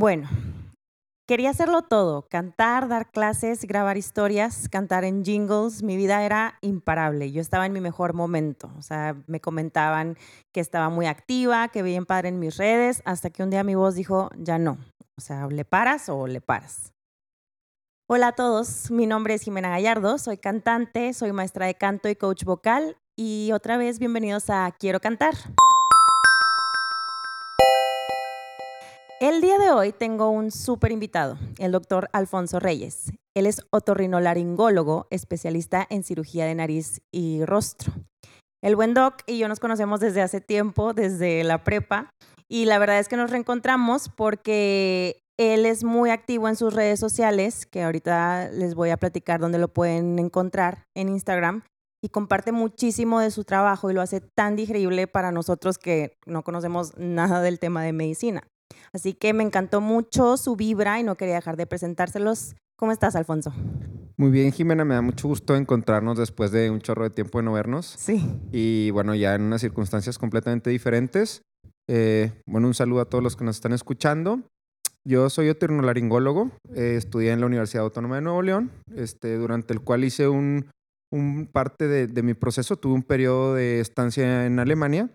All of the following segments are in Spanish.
Bueno, quería hacerlo todo, cantar, dar clases, grabar historias, cantar en jingles, mi vida era imparable, yo estaba en mi mejor momento, o sea, me comentaban que estaba muy activa, que bien padre en mis redes, hasta que un día mi voz dijo, ya no, o sea, le paras o le paras. Hola a todos, mi nombre es Jimena Gallardo, soy cantante, soy maestra de canto y coach vocal y otra vez bienvenidos a Quiero Cantar. El día de hoy tengo un súper invitado, el doctor Alfonso Reyes. Él es otorrinolaringólogo, especialista en cirugía de nariz y rostro. El buen doc y yo nos conocemos desde hace tiempo, desde la prepa, y la verdad es que nos reencontramos porque él es muy activo en sus redes sociales, que ahorita les voy a platicar dónde lo pueden encontrar en Instagram, y comparte muchísimo de su trabajo y lo hace tan digerible para nosotros que no conocemos nada del tema de medicina. Así que me encantó mucho su vibra y no quería dejar de presentárselos. ¿Cómo estás, Alfonso? Muy bien, Jimena, me da mucho gusto encontrarnos después de un chorro de tiempo de no vernos. Sí. Y bueno, ya en unas circunstancias completamente diferentes. Eh, bueno, un saludo a todos los que nos están escuchando. Yo soy otorrinolaringólogo, eh, estudié en la Universidad Autónoma de Nuevo León, este, durante el cual hice un, parte de, mi proceso, tuve un periodo de estancia en Alemania,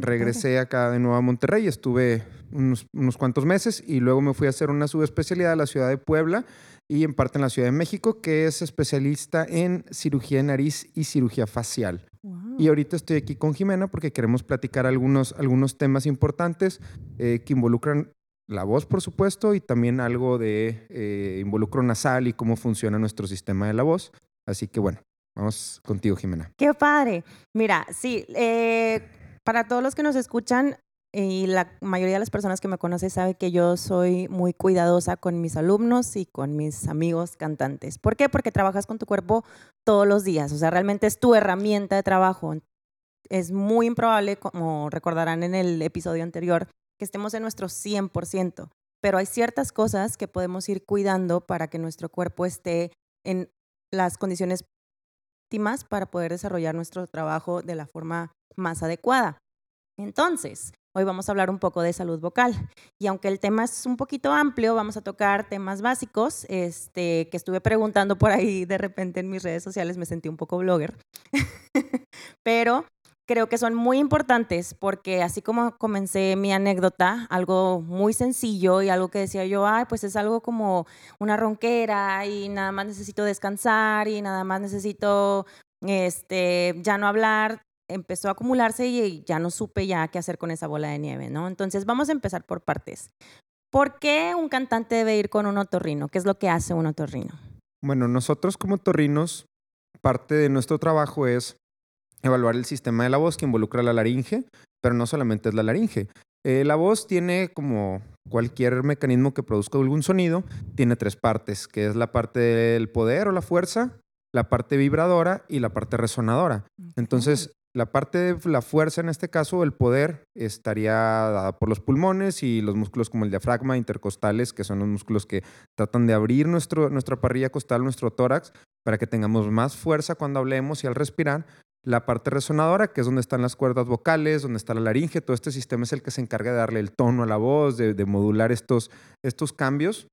regresé acá de nuevo a Monterrey, estuve unos, unos, cuantos meses y luego me fui a hacer una subespecialidad a la ciudad de Puebla y en parte en la Ciudad de México, que es especialista en cirugía de nariz y cirugía facial. Y ahorita estoy aquí con Jimena porque queremos platicar algunos, algunos temas importantes eh, que involucran la voz, por supuesto, y también algo de eh, involucro nasal y cómo funciona nuestro sistema de la voz. Así que bueno, vamos contigo, Jimena. Qué padre. Mira, sí, eh, para todos los que nos escuchan, y la mayoría de las personas que me conocen sabe que yo soy muy cuidadosa con mis alumnos y con mis amigos cantantes. ¿Por qué? Porque trabajas con tu cuerpo todos los días, o sea, realmente es tu herramienta de trabajo. Es muy improbable, como recordarán en el episodio anterior, que estemos en nuestro 100%, pero hay ciertas cosas que podemos ir cuidando para que nuestro cuerpo esté en las condiciones óptimas para poder desarrollar nuestro trabajo de la forma más adecuada. Entonces, Hoy vamos a hablar un poco de salud vocal. Y aunque el tema es un poquito amplio, vamos a tocar temas básicos, este, que estuve preguntando por ahí de repente en mis redes sociales, me sentí un poco blogger. Pero creo que son muy importantes porque así como comencé mi anécdota, algo muy sencillo y algo que decía yo, ay, pues es algo como una ronquera y nada más necesito descansar y nada más necesito este, ya no hablar, empezó a acumularse y ya no supe ya qué hacer con esa bola de nieve, ¿no? Entonces vamos a empezar por partes. ¿Por qué un cantante debe ir con un otorrino? ¿Qué es lo que hace un otorrino? Bueno, nosotros como otorrinos, parte de nuestro trabajo es evaluar el sistema de la voz que involucra la laringe, pero no solamente es la laringe. Eh, la voz tiene como cualquier mecanismo que produzca algún sonido, tiene tres partes, que es la parte del poder o la fuerza, la parte vibradora y la parte resonadora. Entonces, la parte de la fuerza, en este caso, el poder, estaría dada por los pulmones y los músculos como el diafragma, intercostales, que son los músculos que tratan de abrir nuestro, nuestra parrilla costal, nuestro tórax, para que tengamos más fuerza cuando hablemos y al respirar. La parte resonadora, que es donde están las cuerdas vocales, donde está la laringe, todo este sistema es el que se encarga de darle el tono a la voz, de, modular estos, estos cambios.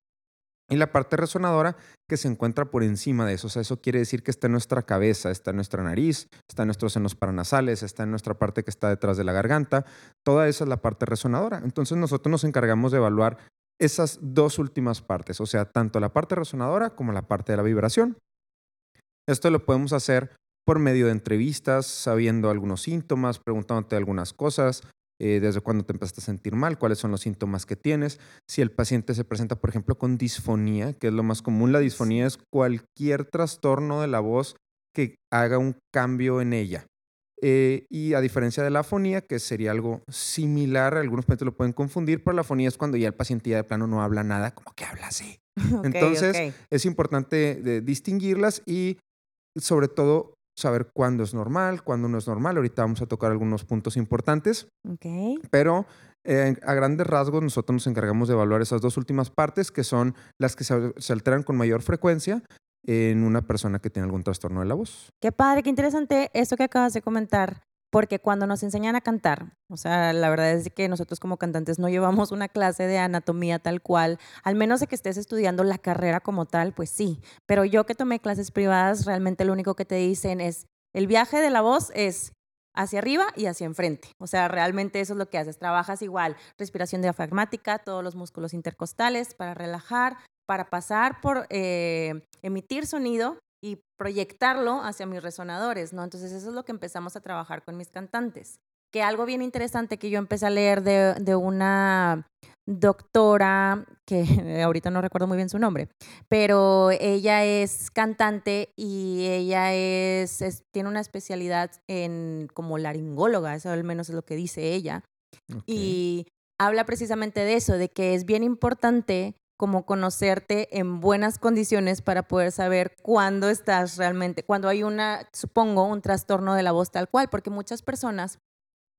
Y la parte resonadora que se encuentra por encima de eso. O sea, eso quiere decir que está en nuestra cabeza, está en nuestra nariz, está en nuestros senos paranasales, está en nuestra parte que está detrás de la garganta. Toda esa es la parte resonadora. Entonces nosotros nos encargamos de evaluar esas dos últimas partes, o sea, tanto la parte resonadora como la parte de la vibración. Esto lo podemos hacer por medio de entrevistas, sabiendo algunos síntomas, preguntándote algunas cosas, eh, desde cuándo te empezaste a sentir mal, cuáles son los síntomas que tienes. Si el paciente se presenta, por ejemplo, con disfonía, que es lo más común, la disfonía es cualquier trastorno de la voz que haga un cambio en ella. Eh, y a diferencia de la afonía, que sería algo similar, algunos pacientes lo pueden confundir, pero la afonía es cuando ya el paciente ya de plano no habla nada, como que habla así. Entonces, es importante distinguirlas y sobre todo saber cuándo es normal, cuándo no es normal. Ahorita vamos a tocar algunos puntos importantes. Okay. Pero eh, a grandes rasgos nosotros nos encargamos de evaluar esas dos últimas partes, que son las que se, se, alteran con mayor frecuencia en una persona que tiene algún trastorno de la voz. Qué padre, qué interesante esto que acabas de comentar. Porque cuando nos enseñan a cantar, o sea, la verdad es que nosotros como cantantes no llevamos una clase de anatomía tal cual, al menos de que estés estudiando la carrera como tal, pues sí, pero yo que tomé clases privadas, realmente lo único que te dicen es, el viaje de la voz es hacia arriba y hacia enfrente. O sea, realmente eso es lo que haces. Trabajas igual, respiración diafragmática, todos los músculos intercostales para relajar, para pasar por eh, emitir sonido y proyectarlo hacia mis resonadores, ¿no? Entonces eso es lo que empezamos a trabajar con mis cantantes. Que algo bien interesante que yo empecé a leer de, de una doctora, que ahorita no recuerdo muy bien su nombre, pero ella es cantante y ella es, tiene una especialidad en como laringóloga, eso al menos es lo que dice ella. Y habla precisamente de eso, de que es bien importante como conocerte en buenas condiciones para poder saber cuándo estás realmente, cuando hay una, supongo, un trastorno de la voz tal cual, porque muchas personas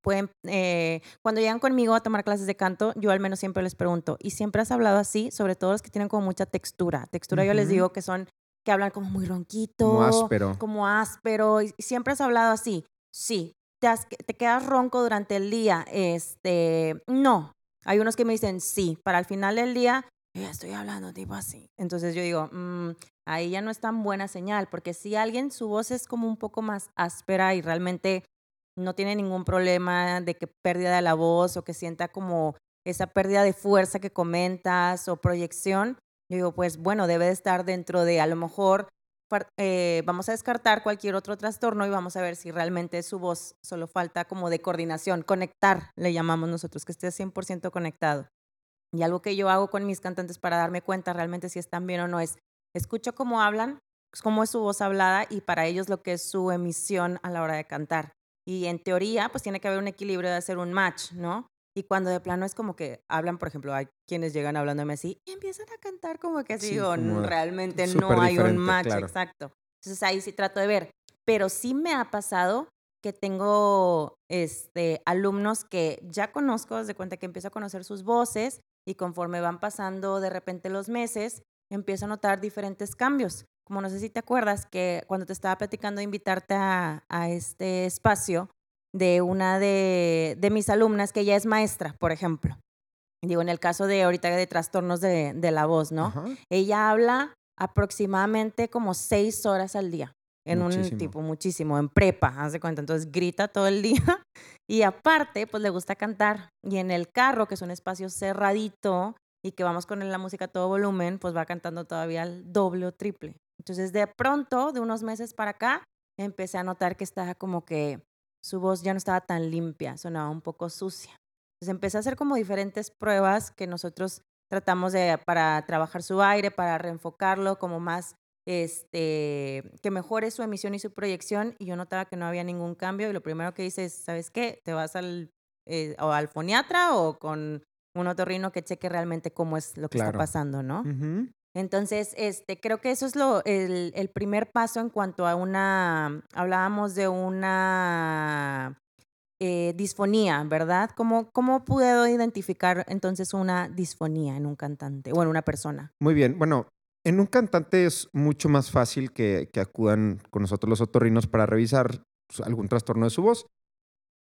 pueden, eh, cuando llegan conmigo a tomar clases de canto, yo al menos siempre les pregunto, ¿y siempre has hablado así? Sobre todo los que tienen como mucha textura. Textura yo les digo que son, que hablan como muy ronquito. Como áspero. Como áspero. Y siempre has hablado así. Sí. ¿Te, te quedas ronco durante el día? Este, no. Hay unos que me dicen sí. Para el final del día ya estoy hablando tipo así. Entonces yo digo, mm, ahí ya no es tan buena señal, porque si alguien, su voz es como un poco más áspera y realmente no tiene ningún problema de que pérdida de la voz o que sienta como esa pérdida de fuerza que comentas o proyección, yo digo, pues bueno, debe de estar dentro de a lo mejor eh, vamos a descartar cualquier otro trastorno y vamos a ver si realmente su voz solo falta como de coordinación, conectar, le llamamos nosotros, que esté 100% conectado. Y algo que yo hago con mis cantantes para darme cuenta realmente si están bien o no es, escucho cómo hablan, pues, cómo es su voz hablada y para ellos lo que es su emisión a la hora de cantar. Y en teoría, pues tiene que haber un equilibrio de hacer un match, ¿no? Y cuando de plano es como que hablan, por ejemplo, hay quienes llegan hablándome así y empiezan a cantar como que así, o realmente no hay un match, exacto. Entonces ahí sí trato de ver. Pero sí me ha pasado que tengo este, alumnos que ya conozco, desde cuenta que empiezo a conocer sus voces y conforme van pasando de repente los meses, empiezo a notar diferentes cambios. Como no sé si te acuerdas que cuando te estaba platicando de invitarte a, este espacio de una de, mis alumnas que ella es maestra, por ejemplo. Digo, en el caso de ahorita de trastornos de, la voz, ¿no? Ella habla aproximadamente como seis horas al día en un tipo muchísimo, en prepa, haz de cuenta. Entonces grita todo el día y aparte, pues le gusta cantar. Y en el carro, que es un espacio cerradito y que vamos con la música a todo volumen, pues va cantando todavía el doble o triple. Entonces de pronto, de unos meses para acá, empecé a notar que estaba como que su voz ya no estaba tan limpia, sonaba un poco sucia. Entonces empecé a hacer como diferentes pruebas que nosotros tratamos de para trabajar su aire, para reenfocarlo como más este, que mejore su emisión y su proyección y yo notaba que no había ningún cambio y lo primero que hice es, ¿sabes qué? Te vas al, eh, o al foniatra o con un otorrino que cheque realmente cómo es lo que está pasando, ¿no? Entonces, este, creo que eso es lo, el, el, primer paso en cuanto a una, hablábamos de una eh, disfonía, ¿verdad? ¿Cómo, ¿Cómo puedo identificar entonces una disfonía en un cantante o en una persona? Muy bien, bueno, en un cantante es mucho más fácil que, acudan con nosotros los otorrinos para revisar pues, algún trastorno de su voz.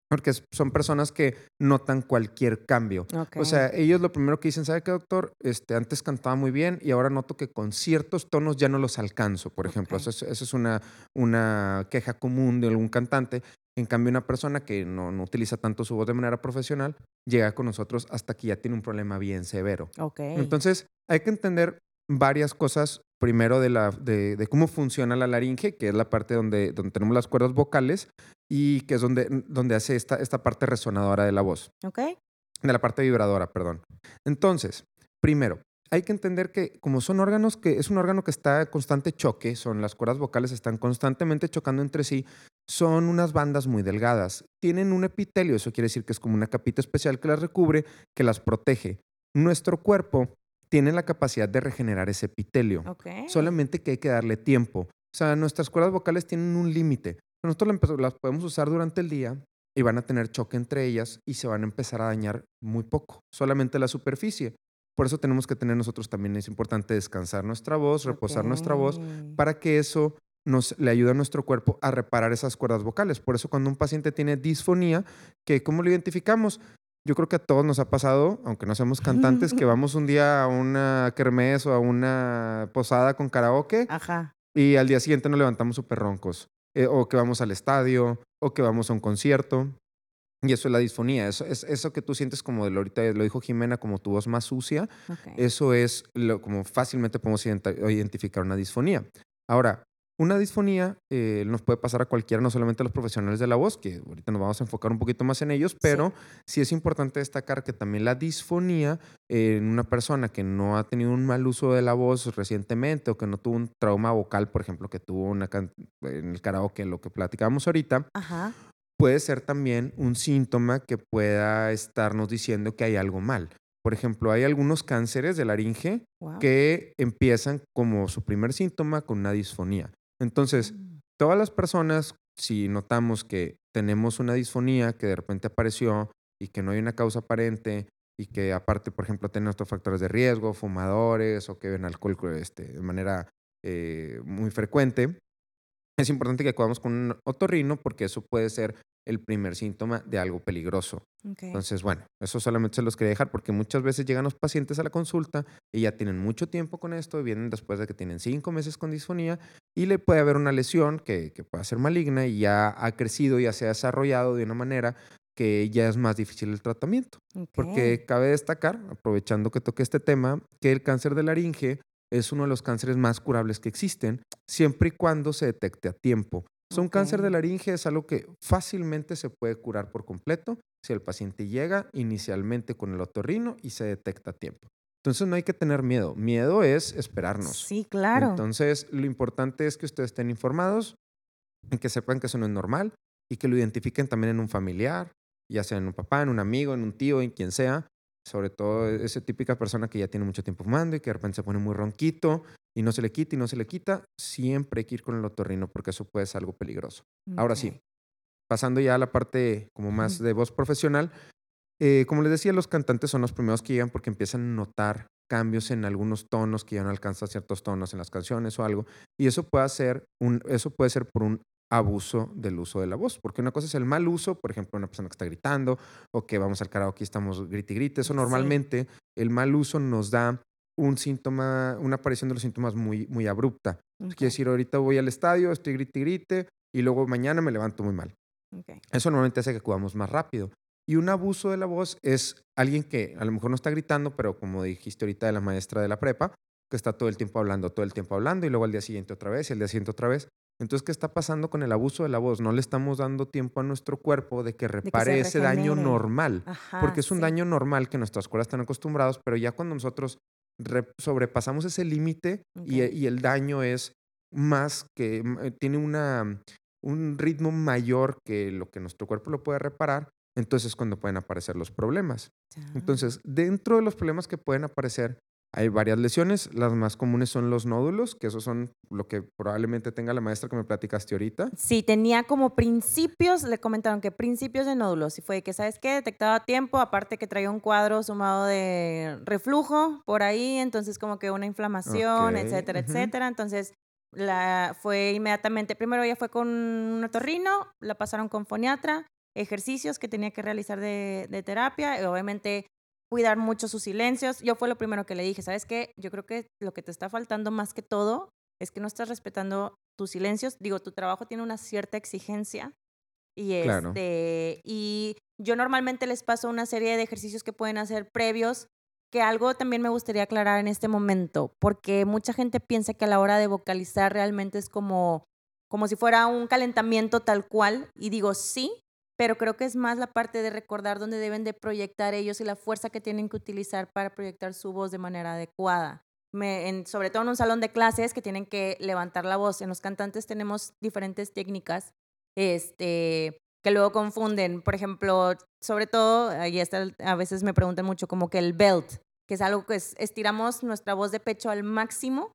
Porque son personas que notan cualquier cambio. O sea, ellos lo primero que dicen, ¿sabe qué, doctor? Este, antes cantaba muy bien y ahora noto que con ciertos tonos ya no los alcanzo, por ejemplo. Esa es, una, una queja común de algún cantante. En cambio, una persona que no, no, utiliza tanto su voz de manera profesional llega con nosotros hasta que ya tiene un problema bien severo. Entonces, hay que entender varias cosas. Primero de, la, de, cómo funciona la laringe, que es la parte donde, donde tenemos las cuerdas vocales y que es donde, donde hace esta, esta parte resonadora de la voz. Ok. De la parte vibradora, perdón. Entonces, primero, hay que entender que como son órganos que es un órgano que está en constante choque, son las cuerdas vocales están constantemente chocando entre sí, son unas bandas muy delgadas. Tienen un epitelio, eso quiere decir que es como una capita especial que las recubre, que las protege. Nuestro cuerpo tienen la capacidad de regenerar ese epitelio. Solamente que hay que darle tiempo. O sea, nuestras cuerdas vocales tienen un límite. Nosotros las podemos usar durante el día y van a tener choque entre ellas y se van a empezar a dañar muy poco, solamente la superficie. Por eso tenemos que tener nosotros también, es importante descansar nuestra voz, reposar nuestra voz, para que eso nos le ayuda a nuestro cuerpo a reparar esas cuerdas vocales. Por eso cuando un paciente tiene disfonía, que ¿cómo lo identificamos? Yo creo que a todos nos ha pasado, aunque no seamos cantantes, que vamos un día a una kermés o a una posada con karaoke Ajá. y al día siguiente nos levantamos súper roncos. Eh, o que vamos al estadio, o que vamos a un concierto. Y eso es la disfonía. Eso, es, eso que tú sientes como de lo, ahorita lo dijo Jimena, como tu voz más sucia, eso es lo, como fácilmente podemos ident- identificar una disfonía. Ahora, una disfonía eh, nos puede pasar a cualquiera, no solamente a los profesionales de la voz, que ahorita nos vamos a enfocar un poquito más en ellos, pero sí, es importante destacar que también la disfonía eh, en una persona que no ha tenido un mal uso de la voz recientemente o que no tuvo un trauma vocal, por ejemplo, que tuvo una en el karaoke, lo que platicábamos ahorita, Ajá. puede ser también un síntoma que pueda estarnos diciendo que hay algo mal. Por ejemplo, hay algunos cánceres de laringe Wow. que empiezan como su primer síntoma con una disfonía. Entonces, Mm. todas las personas, si notamos que tenemos una disfonía que de repente apareció y que no hay una causa aparente y que aparte, por ejemplo, tienen otros factores de riesgo, fumadores o que ven alcohol este, de manera eh, muy frecuente, es importante que acudamos con un otorrino porque eso puede ser el primer síntoma de algo peligroso. Entonces, bueno, eso solamente se los quería dejar porque muchas veces llegan los pacientes a la consulta y ya tienen mucho tiempo con esto, y vienen después de que tienen cinco meses con disfonía y le puede haber una lesión que, que pueda ser maligna y ya ha crecido, ya se ha desarrollado de una manera que ya es más difícil el tratamiento. Porque cabe destacar, aprovechando que toqué este tema, que el cáncer de laringe es uno de los cánceres más curables que existen, siempre y cuando se detecte a tiempo. O sea, un cáncer de laringe es algo que fácilmente se puede curar por completo si el paciente llega inicialmente con el otorrino y se detecta a tiempo. Entonces no hay que tener miedo. Miedo es esperarnos. Sí, claro. Entonces, lo importante es que ustedes estén informados y que sepan que eso no es normal y que lo identifiquen también en un familiar, ya sea en un papá, en un amigo, en un tío, en quien sea. Sobre todo esa típica persona que ya tiene mucho tiempo fumando y que de repente se pone muy ronquito y no se le quita y no se le quita. Siempre hay que ir con el otorrino porque eso puede ser algo peligroso. Ahora sí, pasando ya a la parte como más de voz profesional, eh, como les decía, los cantantes son los primeros que llegan porque empiezan a notar cambios en algunos tonos que ya no alcanzan ciertos tonos en las canciones o algo. Y eso puede ser, un, eso puede ser por un abuso del uso de la voz. Porque una cosa es el mal uso, por ejemplo, una persona que está gritando o que vamos al karaoke y estamos grite y grite. Eso Sí. normalmente, el mal uso nos da un síntoma, una aparición de los síntomas muy, muy abrupta. Ok, Quiere decir, ahorita voy al estadio, estoy grite y grite y luego mañana me levanto muy mal. ok. Eso normalmente hace que acudamos más rápido. Y un abuso de la voz es alguien que a lo mejor no está gritando, pero como dijiste ahorita de la maestra de la prepa, que está todo el tiempo hablando, todo el tiempo hablando, y luego al día siguiente otra vez, y al día siguiente otra vez. Entonces, ¿qué está pasando con el abuso de la voz? No le estamos dando tiempo a nuestro cuerpo de que repare ese daño normal. Ajá, porque es un sí. daño normal que nuestras cuerdas están acostumbrados, pero ya cuando nosotros sobrepasamos ese límite y, el daño es más que, eh, tiene una, un ritmo mayor que lo que nuestro cuerpo lo puede reparar, entonces es cuando pueden aparecer los problemas. Ya. Entonces, dentro de los problemas que pueden aparecer, hay varias lesiones. Las más comunes son los nódulos, que esos son lo que probablemente tenga la maestra que me platicaste ahorita. Sí, tenía como principios, le comentaron que principios de nódulos. Y fue que, ¿sabes qué? Detectaba a tiempo, aparte que traía un cuadro sumado de reflujo por ahí, entonces como que una inflamación, Ok, etcétera, ujú. etcétera. Entonces la, fue inmediatamente, primero ella fue con un otorrino, la pasaron con foniatra, ejercicios que tenía que realizar de, de terapia y obviamente cuidar mucho sus silencios. Yo fue lo primero que le dije, ¿sabes qué? Yo creo que lo que te está faltando más que todo es que no estás respetando tus silencios. Digo, tu trabajo tiene una cierta exigencia y Claro. este y yo normalmente les paso una serie de ejercicios que pueden hacer previos que algo también me gustaría aclarar en este momento, porque mucha gente piensa que a la hora de vocalizar realmente es como como si fuera un calentamiento tal cual y digo, sí, pero creo que es más la parte de recordar dónde deben de proyectar ellos y la fuerza que tienen que utilizar para proyectar su voz de manera adecuada. Me- en- sobre todo en un salón de clases que tienen que levantar la voz. En los cantantes tenemos diferentes técnicas este, que luego confunden. Por ejemplo, sobre todo, está, el- a veces me preguntan mucho como que el belt, que es algo que es- estiramos nuestra voz de pecho al máximo,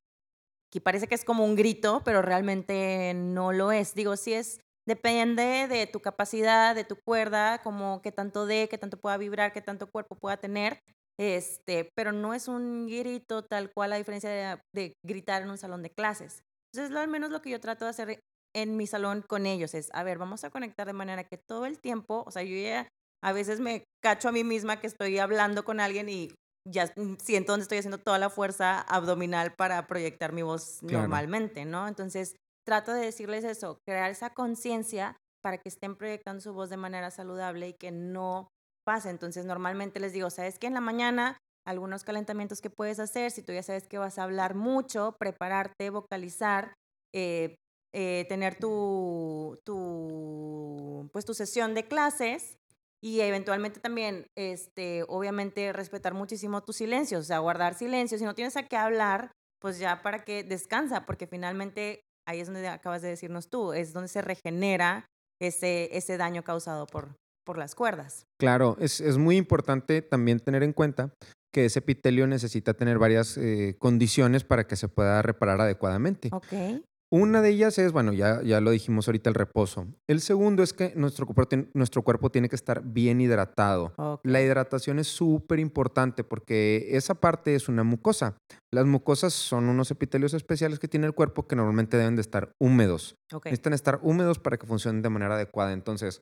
que parece que es como un grito, pero realmente no lo es. Digo, sí es, depende de tu capacidad, de tu cuerda, como qué tanto dé, qué tanto pueda vibrar, qué tanto cuerpo pueda tener. Este, pero no es un grito tal cual a diferencia de, de gritar en un salón de clases. Entonces, lo, al menos lo que yo trato de hacer en mi salón con ellos es, a ver, vamos a conectar de manera que todo el tiempo, o sea, yo ya a veces me cacho a mí misma que estoy hablando con alguien y ya siento donde estoy haciendo toda la fuerza abdominal para proyectar mi voz normalmente, ¿no? Entonces, trato de decirles eso, crear esa conciencia para que estén proyectando su voz de manera saludable y que no pase. Entonces, normalmente les digo, ¿sabes que En la mañana, algunos calentamientos que puedes hacer, si tú ya sabes que vas a hablar mucho, prepararte, vocalizar, eh, eh, tener tu, tu, pues, tu sesión de clases y eventualmente también, este, obviamente, respetar muchísimo tus silencios, o sea, guardar silencio. Si no tienes a qué hablar, pues ya para que descansa, porque finalmente ahí es donde acabas de decirnos tú, es donde se regenera ese, ese daño causado por, por las cuerdas. Claro, es, es muy importante también tener en cuenta que ese epitelio necesita tener varias eh, condiciones para que se pueda reparar adecuadamente. Ok. Una de ellas es, bueno, ya, ya lo dijimos ahorita, el reposo. El segundo es que nuestro cuerpo, nuestro cuerpo tiene que estar bien hidratado. La hidratación es súper importante porque esa parte es una mucosa. Las mucosas son unos epitelios especiales que tiene el cuerpo que normalmente deben de estar húmedos. Necesitan estar húmedos para que funcionen de manera adecuada. Entonces,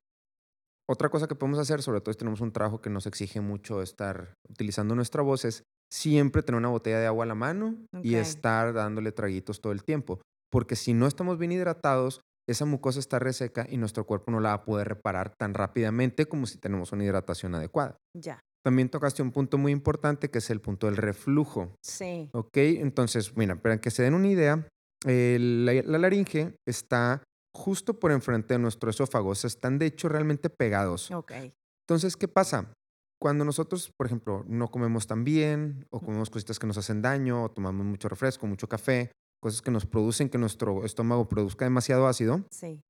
otra cosa que podemos hacer, sobre todo si tenemos un trabajo que nos exige mucho estar utilizando nuestra voz, es siempre tener una botella de agua a la mano y estar dándole traguitos todo el tiempo porque si no estamos bien hidratados, esa mucosa está reseca y nuestro cuerpo no la va a poder reparar tan rápidamente como si tenemos una hidratación adecuada. Ya. También tocaste un punto muy importante que es el punto del reflujo. Sí. Ok, entonces, mira, para que se den una idea, la, la, laringe está justo por enfrente de nuestro esófago, o sea, están de hecho realmente pegados. Ok. Entonces, ¿qué pasa? Cuando nosotros, por ejemplo, no comemos tan bien o comemos cositas que nos hacen daño o tomamos mucho refresco, mucho café, cosas que nos producen que nuestro estómago produzca demasiado ácido, sí.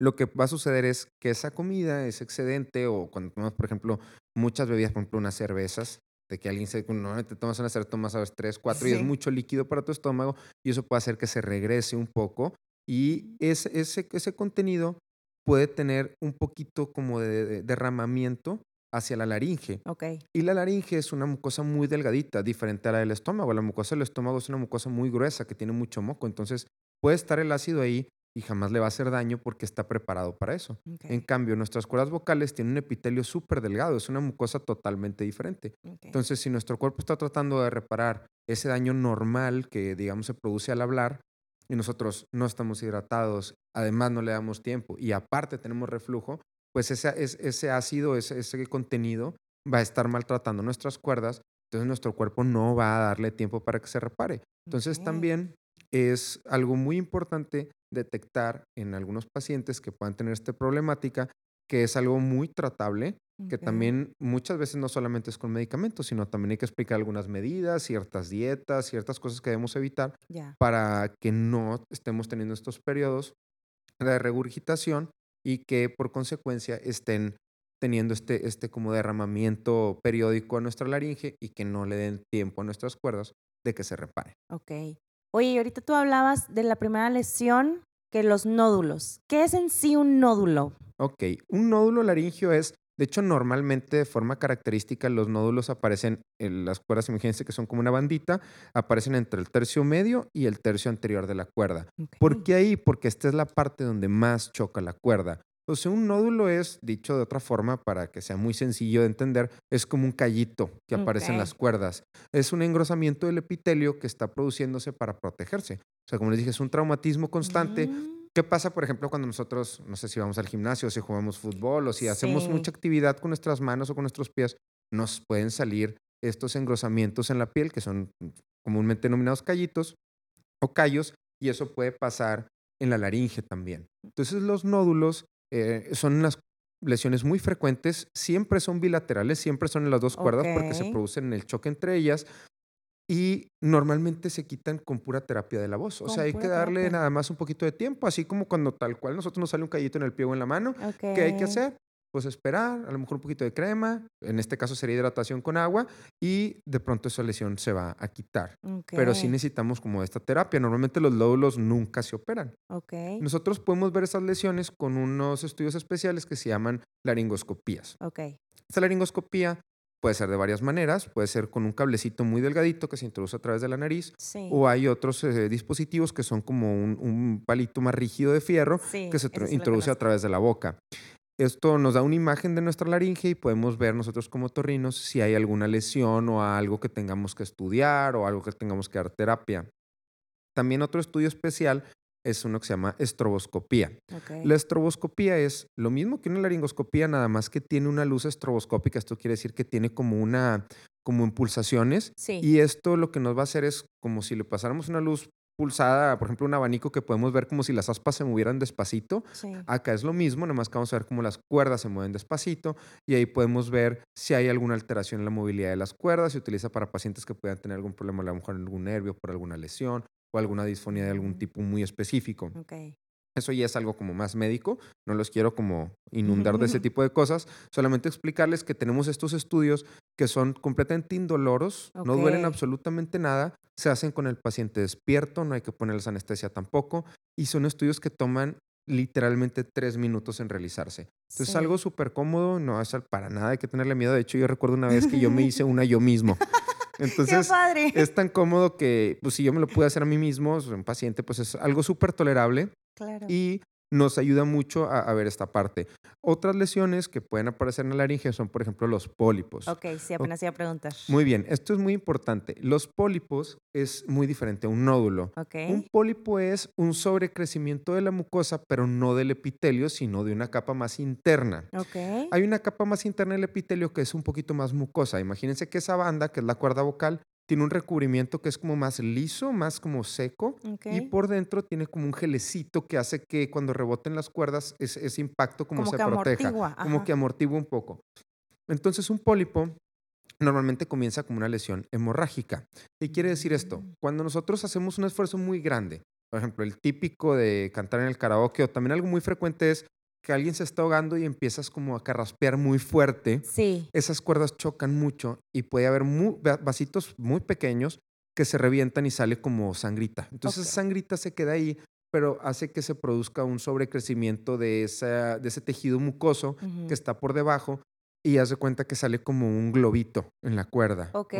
lo que va a suceder es que esa comida, ese excedente, o cuando tomamos, por ejemplo, muchas bebidas, por ejemplo, unas cervezas, de que alguien se, no, te tomas una cerveza, tomas a ver tres, cuatro, y es mucho líquido para tu estómago, y eso puede hacer que se regrese un poco, y ese, ese, ese contenido puede tener un poquito como de derramamiento hacia la laringe. Okay. Y la laringe es una mucosa muy delgadita, diferente a la del estómago. La mucosa del estómago es una mucosa muy gruesa que tiene mucho moco. Entonces puede estar el ácido ahí y jamás le va a hacer daño porque está preparado para eso. En cambio, nuestras cuerdas vocales tienen un epitelio súper delgado, es una mucosa totalmente diferente. Entonces, si nuestro cuerpo está tratando de reparar ese daño normal que, digamos, se produce al hablar y nosotros no estamos hidratados, además no le damos tiempo y aparte tenemos reflujo, pues ese, ese ácido, ese, ese contenido va a estar maltratando nuestras cuerdas, entonces nuestro cuerpo no va a darle tiempo para que se repare. Entonces también es algo muy importante detectar en algunos pacientes que puedan tener esta problemática, que es algo muy tratable, que también muchas veces no solamente es con medicamentos, sino también hay que explicar algunas medidas, ciertas dietas, ciertas cosas que debemos evitar para que no estemos teniendo estos periodos de regurgitación y que por consecuencia estén teniendo este, este como derramamiento periódico a nuestra laringe y que no le den tiempo a nuestras cuerdas de que se repare. Ok. Oye, ahorita tú hablabas de la primera lesión, que los nódulos. ¿Qué es en sí un nódulo? Ok, un nódulo laringio es de hecho, normalmente de forma característica los nódulos aparecen en las cuerdas, imagínense que son como una bandita, aparecen entre el tercio medio y el tercio anterior de la cuerda. ¿Por qué ahí? Porque esta es la parte donde más choca la cuerda. O sea, un nódulo es, dicho de otra forma, para que sea muy sencillo de entender, es como un callito que aparece en las cuerdas. Es un engrosamiento del epitelio que está produciéndose para protegerse. O sea, como les dije, es un traumatismo constante. Mm. ¿Qué pasa, por ejemplo, cuando nosotros, no sé si vamos al gimnasio, si jugamos fútbol, o si hacemos mucha actividad con nuestras manos o con nuestros pies, nos pueden salir estos engrosamientos en la piel, que son comúnmente denominados callitos o callos, y eso puede pasar en la laringe también. Entonces, los nódulos eh, son unas lesiones muy frecuentes, siempre son bilaterales, siempre son en las dos cuerdas porque se producen el choque entre ellas, y normalmente se quitan con pura terapia de la voz. O sea, hay que darle nada más un poquito de tiempo, así como cuando tal cual nosotros nos sale un callito en el pie o en la mano. ¿Qué hay que hacer? Pues esperar, a lo mejor un poquito de crema, en este caso sería hidratación con agua, y de pronto esa lesión se va a quitar. Pero sí necesitamos como esta terapia. Normalmente los lóbulos nunca se operan. Nosotros podemos ver esas lesiones con unos estudios especiales que se llaman laringoscopías. Okay. Esta laringoscopía Puede ser de varias maneras, puede ser con un cablecito muy delgadito que se introduce a través de la nariz, Sí. o hay otros eh, dispositivos que son como un, un palito más rígido de fierro sí, que se sí introduce a través de la boca. Esto nos da una imagen de nuestra laringe y podemos ver nosotros como torrinos si hay alguna lesión o algo que tengamos que estudiar o algo que tengamos que dar terapia. También otro estudio especial es uno que se llama estroboscopía. La estroboscopía es lo mismo que una laringoscopía, nada más que tiene una luz estroboscópica. Esto quiere decir que tiene como una, como en pulsaciones. Sí. Y esto lo que nos va a hacer es como si le pasáramos una luz pulsada, por ejemplo, un abanico que podemos ver como si las aspas se movieran despacito. sí. Acá es lo mismo, nada más que vamos a ver cómo las cuerdas se mueven despacito y ahí podemos ver si hay alguna alteración en la movilidad de las cuerdas. Se utiliza para pacientes que puedan tener algún problema, a lo mejor en algún nervio por alguna lesión o alguna disfonía de algún tipo muy específico. Ok. Eso ya es algo como más médico, no los quiero como inundar de ese tipo de cosas, solamente explicarles que tenemos estos estudios que son completamente indoloros, no duelen absolutamente nada, se hacen con el paciente despierto, no hay que ponerles anestesia tampoco, y son estudios que toman literalmente tres minutos en realizarse. Entonces es Sí. algo súper cómodo, no es para nada, hay que tenerle miedo. De hecho, yo recuerdo una vez que yo me hice una yo mismo. ¡Qué Entonces, padre! es tan cómodo que, pues si yo me lo pude hacer a mí mismo, un paciente, pues es algo súper tolerable Claro. y nos ayuda mucho a, a ver esta parte. Otras lesiones que pueden aparecer en la laringe son, por ejemplo, los pólipos. Ok, sí, apenas iba a preguntar. Muy bien, esto es muy importante. Los pólipos es muy diferente a un nódulo. Ok. Un pólipo es un sobrecrecimiento de la mucosa, pero no del epitelio, sino de una capa más interna. Ok. Hay una capa más interna del epitelio que es un poquito más mucosa. Imagínense que esa banda, que es la cuerda vocal, tiene un recubrimiento que es como más liso, más como seco, y por dentro tiene como un gelecito que hace que cuando reboten las cuerdas, ese, ese impacto como, Como se proteja, amortigua, como que amortigua un poco. Entonces un pólipo normalmente comienza como una lesión hemorrágica. ¿Qué quiere decir esto? Mm. Cuando nosotros hacemos un esfuerzo muy grande, por ejemplo, el típico de cantar en el karaoke o también algo muy frecuente es que alguien se está ahogando y empiezas como a carraspear muy fuerte, Sí. esas cuerdas chocan mucho y puede haber mu- va- vasitos muy pequeños que se revientan y sale como sangrita. Entonces Ok. esa sangrita se queda ahí, pero hace que se produzca un sobrecrecimiento de, esa, de ese tejido mucoso que está por debajo y haz de cuenta que sale como un globito en la cuerda. Ok.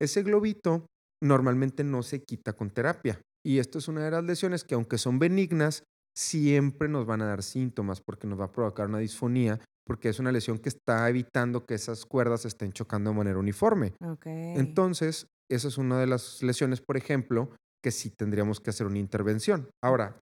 Ese globito normalmente no se quita con terapia. Y esto es una de las lesiones que aunque son benignas, siempre nos van a dar síntomas porque nos va a provocar una disfonía, porque es una lesión que está evitando que esas cuerdas estén chocando de manera uniforme. Entonces, esa es una de las lesiones, por ejemplo, que sí tendríamos que hacer una intervención. Ahora,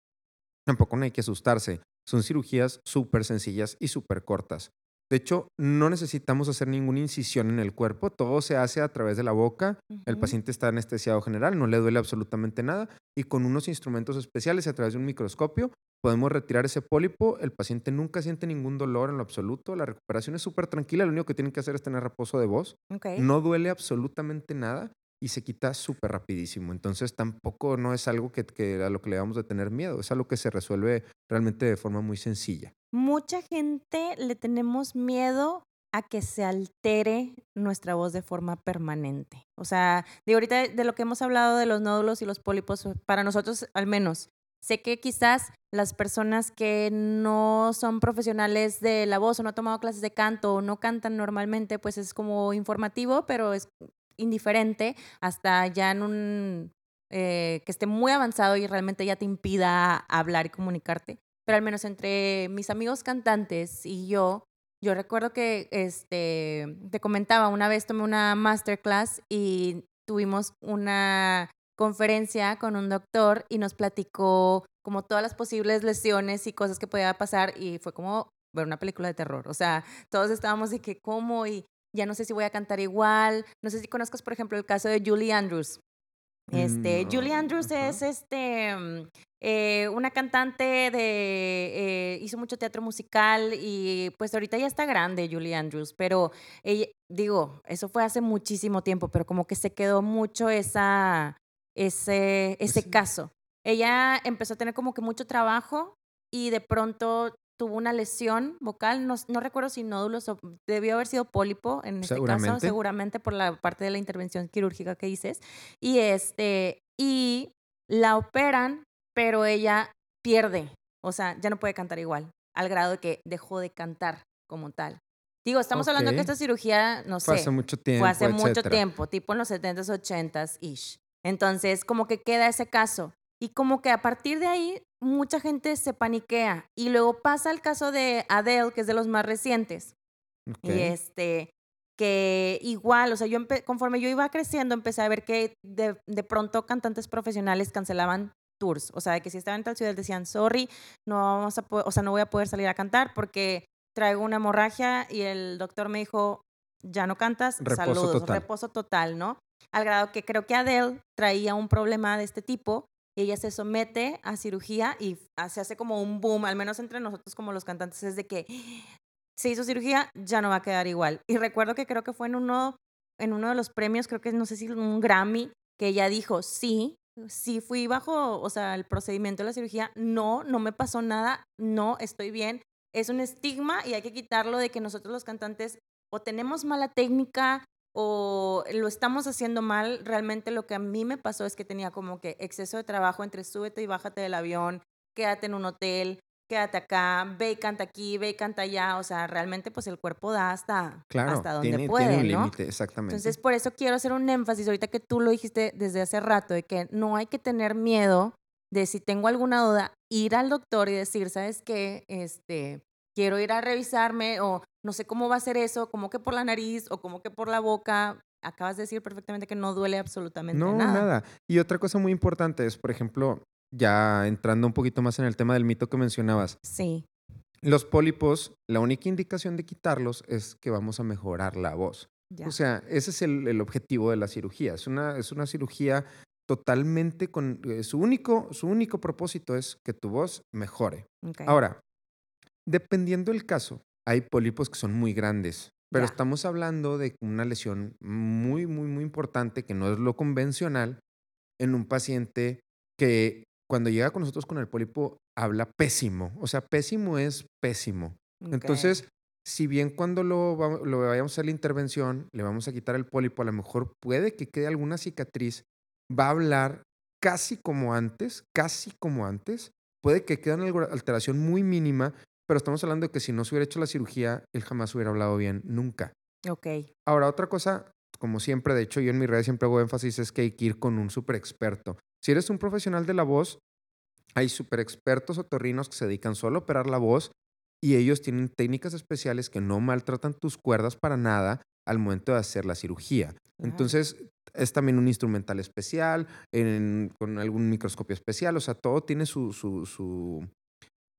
tampoco no hay que asustarse. Son cirugías súper sencillas y súper cortas. De hecho, no necesitamos hacer ninguna incisión en el cuerpo. Todo se hace a través de la boca. El paciente está anestesiado general, no le duele absolutamente nada. Y con unos instrumentos especiales a través de un microscopio podemos retirar ese pólipo. El paciente nunca siente ningún dolor en lo absoluto. La recuperación es súper tranquila. Lo único que tienen que hacer es tener reposo de voz. Ok. No duele absolutamente nada y se quita súper rapidísimo. Entonces tampoco no es algo que, que a lo que le debamos de tener miedo. Es algo que se resuelve realmente de forma muy sencilla. Mucha gente le tenemos miedo a que se altere nuestra voz de forma permanente. O sea, de ahorita de lo que hemos hablado de los nódulos y los pólipos, para nosotros al menos, sé que quizás las personas que no son profesionales de la voz o no han tomado clases de canto o no cantan normalmente, pues es como informativo, pero es indiferente hasta ya en un eh, que esté muy avanzado y realmente ya te impida hablar y comunicarte. Pero al menos entre mis amigos cantantes y yo, yo recuerdo que este, te comentaba, una vez tomé una masterclass y tuvimos una conferencia con un doctor y nos platicó como todas las posibles lesiones y cosas que podía pasar y fue como ver una película de terror. O sea, todos estábamos de que cómo y ya no sé si voy a cantar igual. No sé si conozcas, por ejemplo, el caso de Julie Andrews. Este, Mm, Julie no, Andrews ajá. es este mm, eh, una cantante de eh, hizo mucho teatro musical y pues ahorita ya está grande Julie Andrews, pero ella, digo, eso fue hace muchísimo tiempo, pero como que se quedó mucho esa ese ese Ese- caso. Ella empezó a tener como que mucho trabajo y de pronto tuvo una lesión vocal, no, no recuerdo si nódulos o debió haber sido pólipo en este caso, Seguramente. por la parte de la intervención quirúrgica que dices. Y este, y la operan, pero ella pierde, o sea, ya no puede cantar igual, al grado de que dejó de cantar como tal. Digo, estamos hablando que esta cirugía, no Fue sé, hace mucho tiempo, fue hace mucho etcétera. tiempo, tipo en los 70s, 80s ish. Entonces, como que queda ese caso. Y como que a partir de ahí, mucha gente se paniquea. Y luego pasa el caso de Adele, que es de los más recientes. Y este, que igual, o sea, yo conforme yo iba creciendo, empecé a ver que de, de pronto cantantes profesionales cancelaban tours. O sea, de que si estaban en tal ciudad decían, sorry, no vamos a o sea, no voy a poder salir a cantar porque traigo una hemorragia y el doctor me dijo, ya no cantas, Reposo saludos, total. reposo total, ¿no? Al grado que creo que Adele traía un problema de este tipo. Y Ella se somete a cirugía y se hace como un boom, al menos entre nosotros como los cantantes, es de que se hizo cirugía, ya no va a quedar igual. Y recuerdo que creo que fue en uno, en uno de los premios, creo que no sé si un Grammy, que ella dijo, sí, sí fui bajo, o sea, el procedimiento de la cirugía, no, no me pasó nada, no, estoy bien. Es un estigma y hay que quitarlo de que nosotros los cantantes o tenemos mala técnica o lo estamos haciendo mal. Realmente lo que a mí me pasó es que tenía como que exceso de trabajo entre súbete y bájate del avión, quédate en un hotel, quédate acá, ve y canta aquí, ve y canta allá. O sea, realmente pues el cuerpo da hasta, Claro, hasta donde tiene, puede, tiene un ¿no? límite, exactamente. Entonces, por eso quiero hacer un énfasis, ahorita que tú lo dijiste desde hace rato, de que no hay que tener miedo de si tengo alguna duda, ir al doctor y decir, ¿sabes qué? Este, quiero ir a revisarme o no sé cómo va a ser eso, como que por la nariz o como que por la boca. Acabas de decir perfectamente que no duele absolutamente no, nada. nada. Y otra cosa muy importante es, por ejemplo, ya entrando un poquito más en el tema del mito que mencionabas, Sí, los pólipos, la única indicación de quitarlos es que vamos a mejorar la voz. ya. O sea, ese es el, el objetivo de la cirugía. Es una, es una cirugía totalmente con... eh, su, único, su único propósito es que tu voz mejore. Ahora, dependiendo del caso, hay pólipos que son muy grandes, pero Ya. estamos hablando de una lesión muy, muy, muy importante que no es lo convencional en un paciente que cuando llega con nosotros con el pólipo habla pésimo. O sea, pésimo es pésimo. Entonces, si bien cuando lo, lo vayamos a hacer la intervención, le vamos a quitar el pólipo, a lo mejor puede que quede alguna cicatriz, va a hablar casi como antes, casi como antes, puede que quede una alteración muy mínima, pero estamos hablando de que si no se hubiera hecho la cirugía, él jamás hubiera hablado bien, nunca. Ok, Ahora, otra cosa, como siempre, de hecho, yo en mis redes siempre hago énfasis, es que hay que ir con un súper experto. Si eres un profesional de la voz, hay súper expertos otorrinos que se dedican solo a operar la voz y ellos tienen técnicas especiales que no maltratan tus cuerdas para nada al momento de hacer la cirugía. Claro. Entonces, es también un instrumental especial, en- con algún microscopio especial, o sea, todo tiene su, su, su,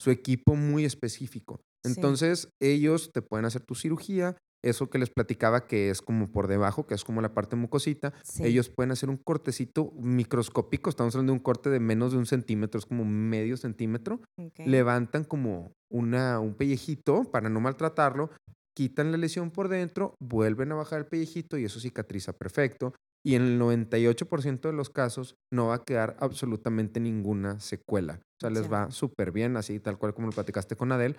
su equipo muy específico. Sí. Entonces, ellos te pueden hacer tu cirugía, eso que les platicaba que es como por debajo, que es como la parte mucosita, sí. ellos pueden hacer un cortecito microscópico, estamos hablando de un corte de menos de un centímetro, es como medio centímetro, levantan como una, un pellejito para no maltratarlo, quitan la lesión por dentro, vuelven a bajar el pellejito y eso cicatriza perfecto. Y en el 98% de los casos no va a quedar absolutamente ninguna secuela. O sea, les Ya. va súper bien, así tal cual como lo platicaste con Adel.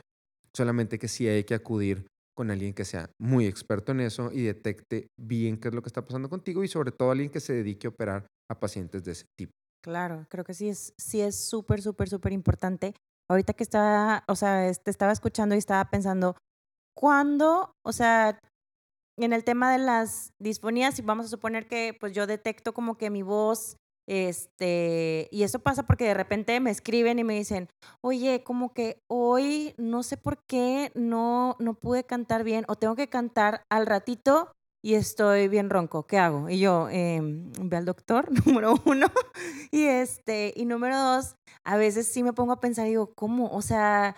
Solamente que sí hay que acudir con alguien que sea muy experto en eso y detecte bien qué es lo que está pasando contigo y sobre todo alguien que se dedique a operar a pacientes de ese tipo. Claro, creo que sí es sí es súper, súper, súper importante. Ahorita que estaba, o sea, te estaba escuchando y estaba pensando, ¿cuándo, o sea, en el tema de las disfonías, y vamos a suponer que pues yo detecto como que mi voz, este, y eso pasa porque de repente me escriben y me dicen, oye, como que hoy no sé por qué no, no pude cantar bien o tengo que cantar al ratito y estoy bien ronco, ¿qué hago? Y yo, em, ve al doctor, número uno, y este, y número dos, a veces sí me pongo a pensar, digo, ¿cómo? O sea,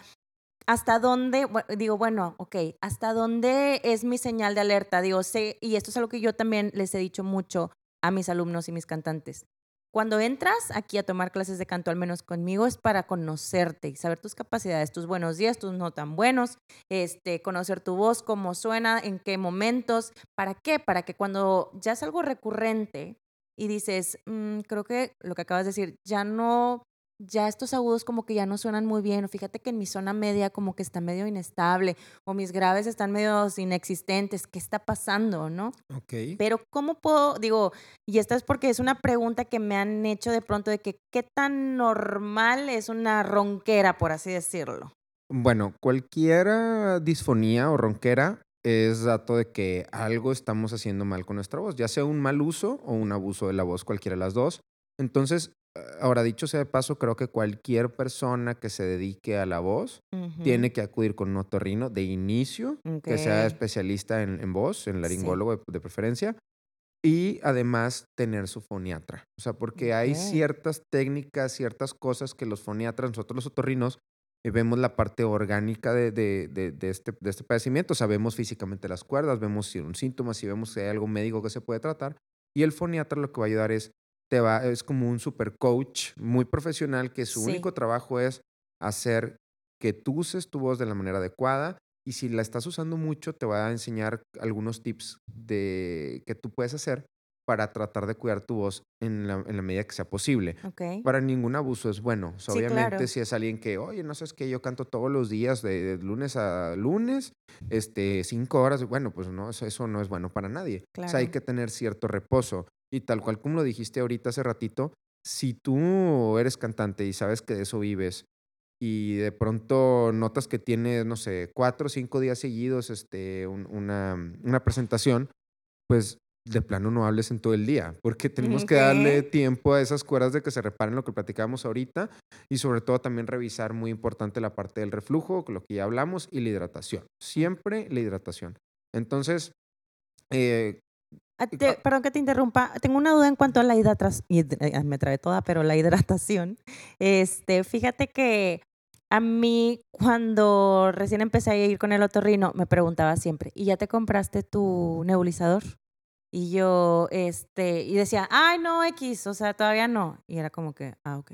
¿hasta dónde? Digo, bueno, ok, ¿hasta dónde es mi señal de alerta? Digo, sé, y esto es algo que yo también les he dicho mucho a mis alumnos y mis cantantes. Cuando entras aquí a tomar clases de canto, al menos conmigo, es para conocerte y saber tus capacidades, tus buenos días, tus no tan buenos, este, conocer tu voz, cómo suena, en qué momentos, ¿para qué? Para que cuando ya es algo recurrente y dices, "Mm, creo que lo que acabas de decir, ya no, ya estos agudos como que ya no suenan muy bien, o fíjate que en mi zona media como que está medio inestable, o mis graves están medio inexistentes, ¿qué está pasando, no? Ok. Pero ¿cómo puedo, digo, y esta es porque es una pregunta que me han hecho de pronto de que qué tan normal es una ronquera, por así decirlo? Bueno, cualquier disfonía o ronquera es dato de que algo estamos haciendo mal con nuestra voz, ya sea un mal uso o un abuso de la voz, cualquiera de las dos. Entonces, ahora dicho sea de paso, creo que cualquier persona que se dedique a la voz tiene que acudir con un otorrino de inicio, que sea especialista en, voz, en laringólogo de, preferencia, y además tener su foniatra. O sea, porque hay ciertas técnicas, ciertas cosas que los foniatras, nosotros los otorrinos, eh, vemos la parte orgánica de, de, este, de este padecimiento. Sabemos físicamente las cuerdas, vemos si hay un síntoma, si vemos si hay algo médico que se puede tratar. Y el foniatra lo que va a ayudar es te va, es como un super coach muy profesional que su único trabajo es hacer que tú uses tu voz de la manera adecuada y si la estás usando mucho te va a enseñar algunos tips de que tú puedes hacer para tratar de cuidar tu voz en la, medida que sea posible. Para ningún abuso es bueno. obviamente, si es alguien que, oye, no sabes que yo canto todos los días, de, lunes a lunes, este, cinco horas, bueno, pues no, eso, no es bueno para nadie. O sea, hay que tener cierto reposo. Y tal cual como lo dijiste ahorita hace ratito, si tú eres cantante y sabes que de eso vives y de pronto notas que tienes, no sé, cuatro o cinco días seguidos este, una, una presentación, pues de plano no hables en todo el día, porque tenemos que darle tiempo a esas cuerdas de que se reparen lo que platicábamos ahorita y sobre todo también revisar muy importante la parte del reflujo, lo que ya hablamos, y la hidratación. Siempre la hidratación. Entonces, eh, Ah, perdón que te interrumpa. Tengo una duda en cuanto a la hidratación. Me trae toda, pero la hidratación. Este, fíjate que a mí, cuando recién empecé a ir con el otorrino, me preguntaba siempre, ¿y ya te compraste tu nebulizador? Y yo, este, y decía, ay, no, X, o sea, todavía no. Y era como que, ah, ok.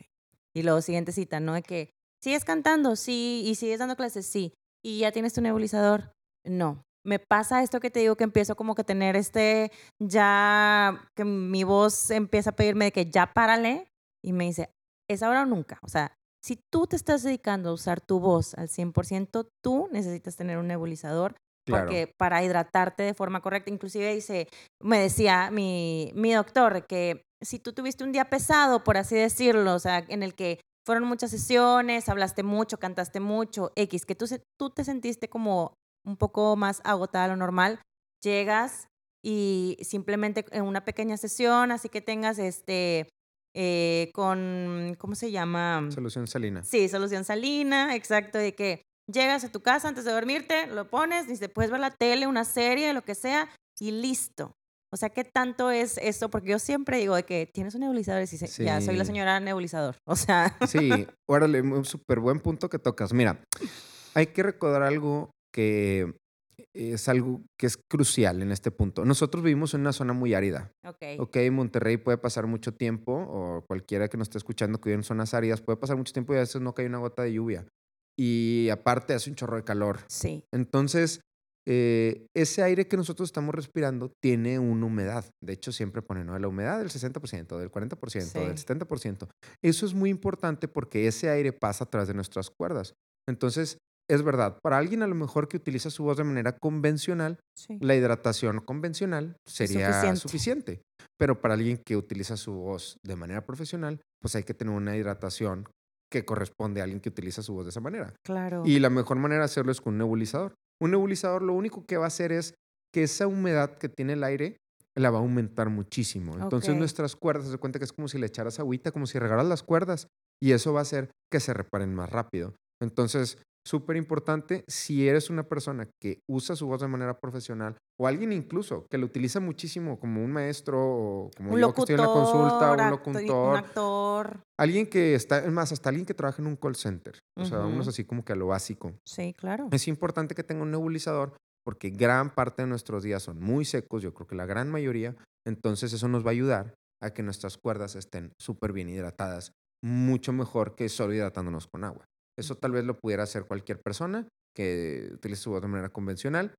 Y luego, siguiente cita, ¿no? De que, ¿sigues cantando? Sí. ¿Y sigues dando clases? Sí. ¿Y ya tienes tu nebulizador? No me pasa esto que te digo que empiezo como que tener este, ya que mi voz empieza a pedirme de que ya párale y me dice, es ahora o nunca. O sea, si tú te estás dedicando a usar tu voz al 100%, tú necesitas tener un nebulizador porque para hidratarte de forma correcta, inclusive dice, me decía mi, mi doctor que si tú tuviste un día pesado, por así decirlo, o sea, en el que fueron muchas sesiones, hablaste mucho, cantaste mucho, X, que tú, tú te sentiste como un poco más agotada lo normal, llegas y simplemente en una pequeña sesión, así que tengas este eh, con, ¿cómo se llama? Solución salina. Sí, solución salina, exacto, de que llegas a tu casa antes de dormirte, lo pones, dice, puedes ver la tele, una serie, lo que sea, y listo. O sea, ¿qué tanto es esto? Porque yo siempre digo de que tienes un nebulizador y dices, ya, soy la señora nebulizador. O sea. Sí, órale, un súper buen punto que tocas. Mira, hay que recordar algo que es algo que es crucial en este punto. Nosotros vivimos en una zona muy árida. Ok. Ok, Monterrey puede pasar mucho tiempo, o cualquiera que nos esté escuchando que vive en zonas áridas, puede pasar mucho tiempo y a veces no cae una gota de lluvia. Y aparte hace un chorro de calor. Sí. Entonces, eh, ese aire que nosotros estamos respirando tiene una humedad. De hecho, siempre ponen ¿no? la humedad del 60%, del 40%, del 70%. Eso es muy importante porque ese aire pasa a través de nuestras cuerdas. Entonces, es verdad, para alguien a lo mejor que utiliza su voz de manera convencional, la hidratación convencional sería suficiente. Pero para alguien que utiliza su voz de manera profesional, pues hay que tener una hidratación que corresponde a alguien que utiliza su voz de esa manera. Claro. Y la mejor manera de hacerlo es con un nebulizador. Un nebulizador lo único que va a hacer es que esa humedad que tiene el aire la va a aumentar muchísimo. Entonces nuestras cuerdas, se cuenta que es como si le echaras agüita, como si regaras las cuerdas, y eso va a hacer que se reparen más rápido. Entonces, súper importante si eres una persona que usa su voz de manera profesional o alguien incluso que lo utiliza muchísimo como un maestro o como un yo que estoy en la consulta, un locutor, un actor. Alguien que está, es más, hasta alguien que trabaja en un call center. O sea, uno es así como que a lo básico. Sí, claro. Es importante que tenga un nebulizador porque gran parte de nuestros días son muy secos, yo creo que la gran mayoría. Entonces eso nos va a ayudar a que nuestras cuerdas estén súper bien hidratadas, mucho mejor que solo hidratándonos con agua. Eso tal vez lo pudiera hacer cualquier persona que utilice su voz de manera convencional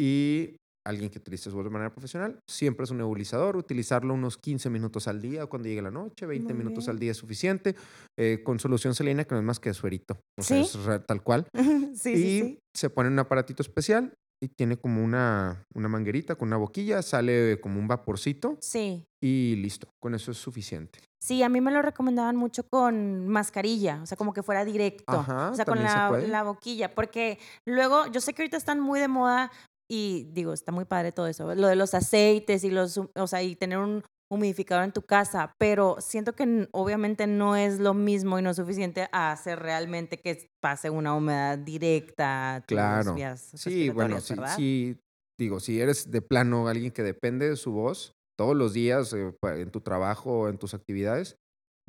y alguien que utilice su voz de manera profesional. Siempre es un nebulizador, utilizarlo unos 15 minutos al día o cuando llegue la noche, 20 minutos al día es suficiente, eh, con solución salina que no es más que suerito, o sea, es tal cual. sí, y se pone un aparatito especial y tiene como una, una manguerita con una boquilla, sale como un vaporcito. Sí. Y listo, con eso es suficiente. Sí, a mí me lo recomendaban mucho con mascarilla, o sea, como que fuera directo. o sea, con la, la, boquilla, porque luego, yo sé que ahorita están muy de moda y digo, está muy padre todo eso, lo de los aceites y los, o sea, y tener un humidificador en tu casa, pero siento que obviamente no es lo mismo y no es suficiente a hacer realmente que pase una humedad directa. claro. sí, bueno, sí, sí, digo, si eres de plano alguien que depende de su voz todos los días eh, en tu trabajo en tus actividades,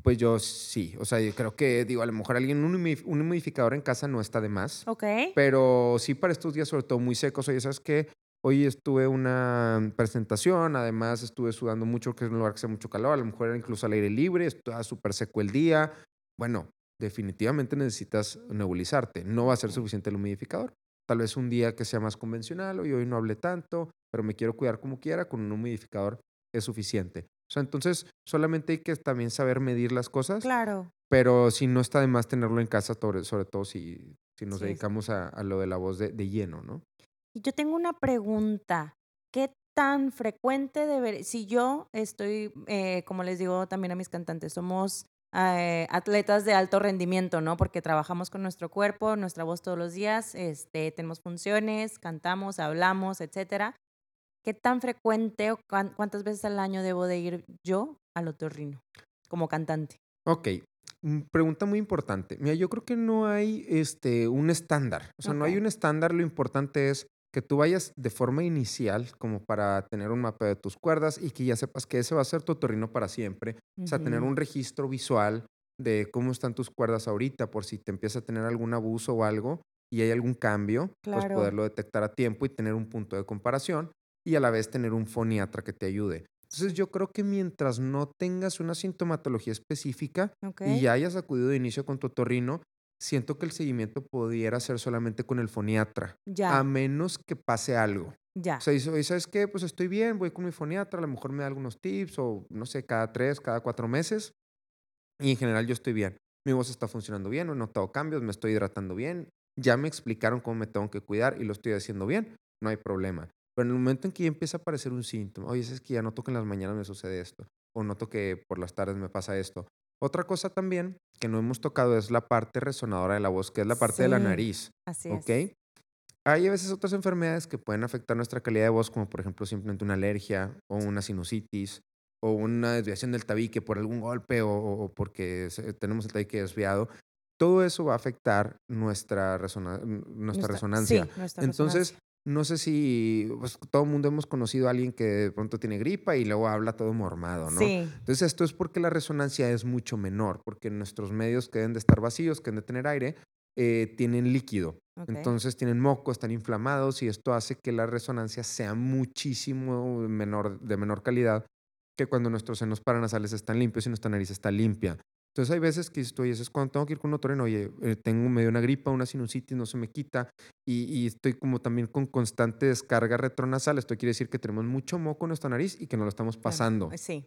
pues yo sí, o sea, yo creo que, digo, a lo mejor alguien, un, humidificador en casa no está de más. Ok. Pero sí para estos días, sobre todo muy secos, oye, ¿sabes qué? Hoy estuve una presentación, además estuve sudando mucho, que es un lugar que hace mucho calor, a lo mejor era incluso al aire libre, estaba súper seco el día. Bueno, definitivamente necesitas nebulizarte. No va a ser suficiente el humidificador. Tal vez un día que sea más convencional, hoy hoy no hablé tanto, pero me quiero cuidar como quiera, con un humidificador es suficiente. O sea, entonces solamente hay que también saber medir las cosas. Claro. Pero si no está de más tenerlo en casa, sobre, todo si, si nos dedicamos a, lo de la voz de, lleno, ¿no? Y yo tengo una pregunta. ¿Qué tan frecuente debería, si yo estoy, eh, como les digo también a mis cantantes, somos eh, atletas de alto rendimiento, ¿no? Porque trabajamos con nuestro cuerpo, nuestra voz todos los días, este, tenemos funciones, cantamos, hablamos, etcétera. ¿Qué tan frecuente o cuántas veces al año debo de ir yo al otorrino como cantante? Ok, mm, pregunta muy importante. Mira, yo creo que no hay este, un estándar. O sea, no hay un estándar. Lo importante es que tú vayas de forma inicial, como para tener un mapa de tus cuerdas y que ya sepas que ese va a ser tu otorrino para siempre. O sea, tener un registro visual de cómo están tus cuerdas ahorita, por si te empieza a tener algún abuso o algo y hay algún cambio, pues poderlo detectar a tiempo y tener un punto de comparación y a la vez tener un foniatra que te ayude. Entonces yo creo que mientras no tengas una sintomatología específica y ya hayas acudido de inicio con tu otorrino, siento que el seguimiento pudiera ser solamente con el foniatra. Ya. A menos que pase algo. Ya. O sea, y ¿sabes qué? Pues estoy bien, voy con mi foniatra, a lo mejor me da algunos tips o no sé, cada tres, cada cuatro meses. Y en general yo estoy bien. Mi voz está funcionando bien, no he notado cambios, me estoy hidratando bien. Ya me explicaron cómo me tengo que cuidar y lo estoy haciendo bien. No hay problema. Pero en el momento en que ya empieza a aparecer un síntoma, oye, es que ya noto que en las mañanas me sucede esto, o noto que por las tardes me pasa esto. Otra cosa también que no hemos tocado es la parte resonadora de la voz, que es la parte de la nariz. Así ¿Ok? Hay a veces otras enfermedades que pueden afectar nuestra calidad de voz, como por ejemplo simplemente una alergia o una sinusitis o una desviación del tabique por algún golpe o, porque tenemos el tabique desviado. Todo eso va a afectar nuestra, nuestra, resonancia. Sí, nuestra Entonces, no sé si pues, todo el mundo hemos conocido a alguien que de pronto tiene gripa y luego habla todo mormado, ¿no? Sí. Entonces esto es porque la resonancia es mucho menor, porque nuestros medios que deben de estar vacíos, que deben de tener aire, eh, tienen líquido. Entonces tienen moco, están inflamados y esto hace que la resonancia sea muchísimo menor, de menor calidad que cuando nuestros senos paranasales están limpios y nuestra nariz está limpia. Entonces hay veces que estoy, es cuando tengo que ir con un otorrino, oye, eh, tengo medio una gripa, una sinusitis, no se me quita, y, estoy como también con constante descarga retronasal. Esto quiere decir que tenemos mucho moco en nuestra nariz y que no lo estamos pasando. Sí.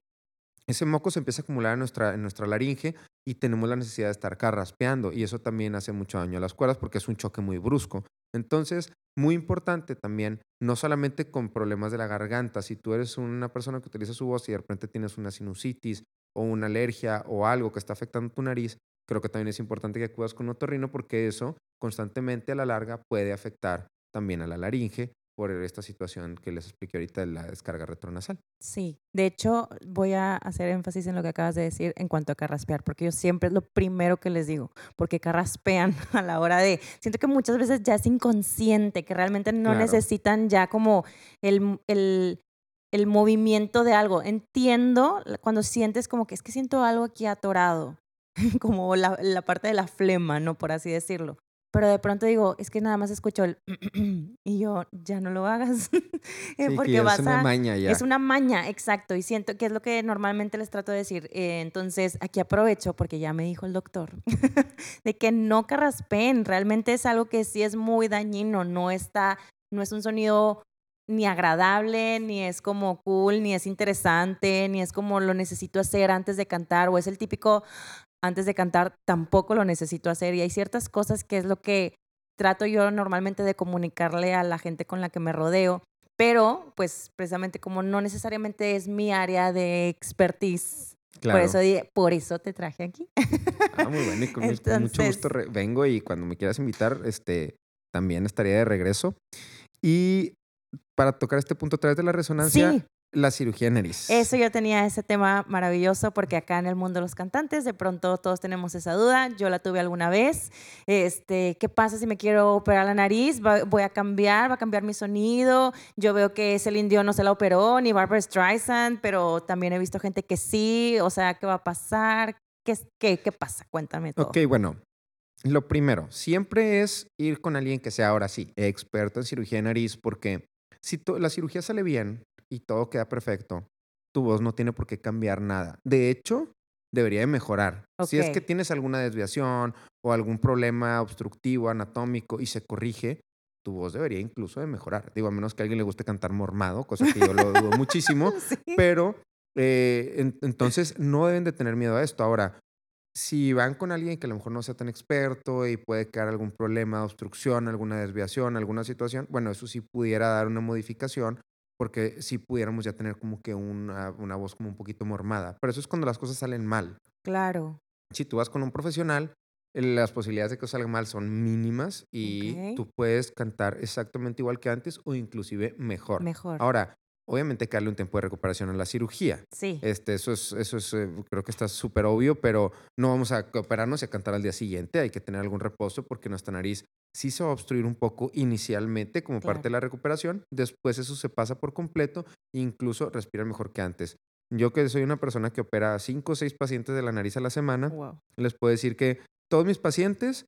Ese moco se empieza a acumular en nuestra, en nuestra laringe y tenemos la necesidad de estar carraspeando y eso también hace mucho daño a las cuerdas porque es un choque muy brusco. Entonces, muy importante también, no solamente con problemas de la garganta, si tú eres una persona que utiliza su voz y de repente tienes una sinusitis o una alergia o algo que está afectando tu nariz, creo que también es importante que acudas con un otorrino porque eso constantemente a la larga puede afectar también a la laringe por esta situación que les expliqué ahorita de la descarga retronasal. Sí, de hecho voy a hacer énfasis en lo que acabas de decir en cuanto a carraspear, porque yo siempre es lo primero que les digo, porque carraspean a la hora de, siento que muchas veces ya es inconsciente, que realmente no necesitan ya como el, el, el movimiento de algo. Entiendo cuando sientes como que es que siento algo aquí atorado, como la, la, parte de la flema, ¿no? Por así decirlo. Pero de pronto digo, es que nada más escucho el y yo, ya no lo hagas. Eh, porque es una maña ya. Es una maña, exacto. Y siento que es lo que normalmente les trato de decir. Eh, entonces, aquí aprovecho, porque ya me dijo el doctor, de que no carraspeen. Realmente es algo que sí es muy dañino. No está, no es un sonido ni agradable, ni es como cool, ni es interesante, ni es como lo necesito hacer antes de cantar, o es el típico antes de cantar tampoco lo necesito hacer. Y hay ciertas cosas que es lo que trato yo normalmente de comunicarle a la gente con la que me rodeo, pero pues precisamente como no necesariamente es mi área de expertise. Por, eso, por eso te traje aquí. Ah, muy bueno, y con mucho gusto vengo y cuando me quieras invitar, este, también estaría de regreso. Y para tocar este punto a través de la resonancia, Sí. la cirugía de nariz. Eso yo tenía ese tema maravilloso porque acá en el mundo de los cantantes de pronto todos tenemos esa duda. Yo la tuve alguna vez. Este, ¿qué pasa si me quiero operar la nariz? Va- voy a cambiar, va a cambiar mi sonido. Yo veo que ese indio no se la operó ni Barbara Streisand, pero también he visto gente que sí. O sea, ¿qué va a pasar? ¿Qué, qué, qué pasa? Cuéntame todo. Ok, bueno. Lo primero, siempre es ir con alguien que sea ahora sí experto en cirugía de nariz, porque si la cirugía sale bien y todo queda perfecto, tu voz no tiene por qué cambiar nada. De hecho, debería de mejorar. Si es que tienes alguna desviación o algún problema obstructivo, anatómico y se corrige, tu voz debería incluso de mejorar. Digo, a menos que a alguien le guste cantar mormado, cosa que yo lo dudo muchísimo. Sí. Pero eh, en- entonces no deben de tener miedo a esto. Ahora, si van con alguien que a lo mejor no sea tan experto y puede quedar algún problema, obstrucción, alguna desviación, alguna situación, bueno, eso sí pudiera dar una modificación porque sí pudiéramos ya tener como que una, una voz como un poquito mormada. Pero eso es cuando las cosas salen mal. Claro. Si tú vas con un profesional, las posibilidades de que salga mal son mínimas y tú puedes cantar exactamente igual que antes o inclusive mejor. Mejor. Ahora, obviamente hay que darle un tiempo de recuperación a la cirugía. Sí. Este, eso es, eso es, eh, creo que está súper obvio, pero no vamos a operarnos y a cantar al día siguiente. Hay que tener algún reposo porque nuestra nariz sí se va a obstruir un poco inicialmente como parte de la recuperación. Después eso se pasa por completo e incluso respira mejor que antes. Yo que soy una persona que opera a cinco o seis pacientes de la nariz a la semana, Wow. les puedo decir que todos mis pacientes